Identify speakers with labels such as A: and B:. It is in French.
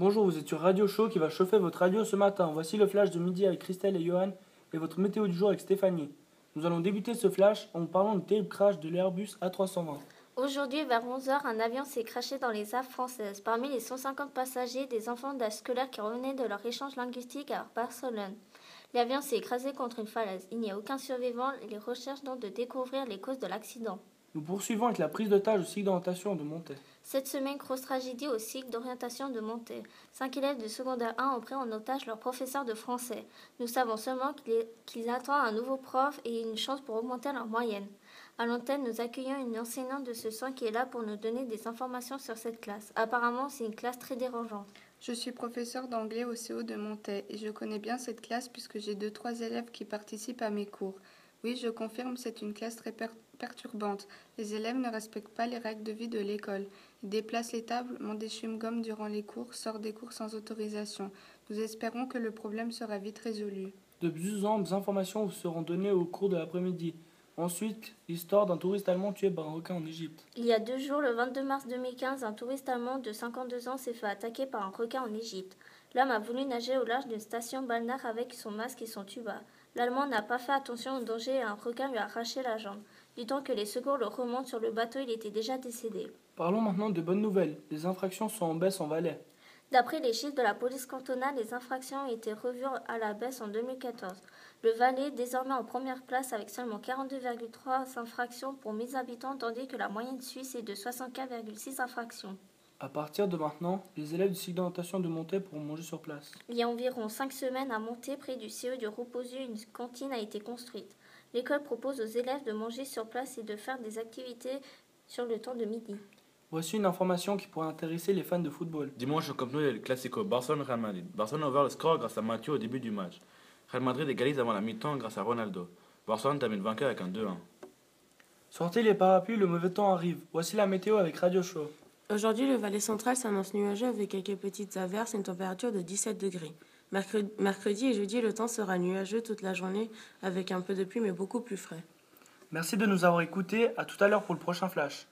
A: Bonjour, vous êtes sur Radio Show qui va chauffer votre radio ce matin. Voici le flash de midi avec Christelle et Johan et votre météo du jour avec Stéphanie. Nous allons débuter ce flash en parlant du terrible crash de l'Airbus A320.
B: Aujourd'hui, vers 11h, un avion s'est crashé dans les Alpes françaises. Parmi les 150 passagers, des enfants d'âge scolaire qui revenaient de leur échange linguistique à Barcelone. L'avion s'est écrasé contre une falaise. Il n'y a aucun survivant les recherches donc de découvrir les causes de l'accident.
A: Nous poursuivons avec la prise d'otage au cycle d'orientation de Montaigne.
B: Cette semaine, grosse tragédie au cycle d'orientation de Montaigne. Cinq élèves de secondaire 1 ont pris en otage leur professeur de français. Nous savons seulement qu'ils attendent un nouveau prof et une chance pour augmenter leur moyenne. À l'antenne, nous accueillons une enseignante de ce soin qui est là pour nous donner des informations sur cette classe. Apparemment, c'est une classe très dérangeante.
C: Je suis professeur d'anglais au CO de Montaigne et je connais bien cette classe puisque j'ai deux trois élèves qui participent à mes cours. Oui, je confirme, c'est une classe très perturbante. Les élèves ne respectent pas les règles de vie de l'école. Ils déplacent les tables, mangent des chewing-gums durant les cours, sortent des cours sans autorisation. Nous espérons que le problème sera vite résolu.
A: De plus amples informations vous seront données au cours de l'après-midi. Ensuite, l'histoire d'un touriste allemand tué par un requin en Égypte.
B: Il y a deux jours, le 22 mars 2015, un touriste allemand de 52 ans s'est fait attaquer par un requin en Égypte. L'homme a voulu nager au large d'une station balnéaire avec son masque et son tuba. L'Allemand n'a pas fait attention au danger et un requin lui a arraché la jambe. Du temps que les secours le remontent sur le bateau, il était déjà décédé.
A: Parlons maintenant de bonnes nouvelles. Les infractions sont en baisse en Valais.
B: D'après les chiffres de la police cantonale, les infractions ont été revues à la baisse en 2014. Le Valais, désormais en première place avec seulement 42,3 infractions pour 1000 habitants, tandis que la moyenne suisse est de 64,6 infractions.
A: À partir de maintenant, les élèves du cycle d'orientation de Montaigne pourront manger sur place.
B: Il y a environ 5 semaines à Monté, près du CE du Reposu, une cantine a été construite. L'école propose aux élèves de manger sur place et de faire des activités sur le temps de midi.
A: Voici une information qui pourrait intéresser les fans de football.
D: Dimanche au Camp Nou, le Classico Barcelone-Real Madrid. Barcelone a ouvert le score grâce à Mathieu au début du match. Real Madrid égalise avant la mi-temps grâce à Ronaldo. Barcelone termine vainqueur avec un 2-1.
A: Sortez les parapluies, le mauvais temps arrive. Voici la météo avec Radio Show.
E: Aujourd'hui, le Valais central s'annonce nuageux avec quelques petites averses et une température de 17 degrés. Mercredi et jeudi, le temps sera nuageux toute la journée avec un peu de pluie mais beaucoup plus frais.
A: Merci de nous avoir écoutés. À tout à l'heure pour le prochain flash.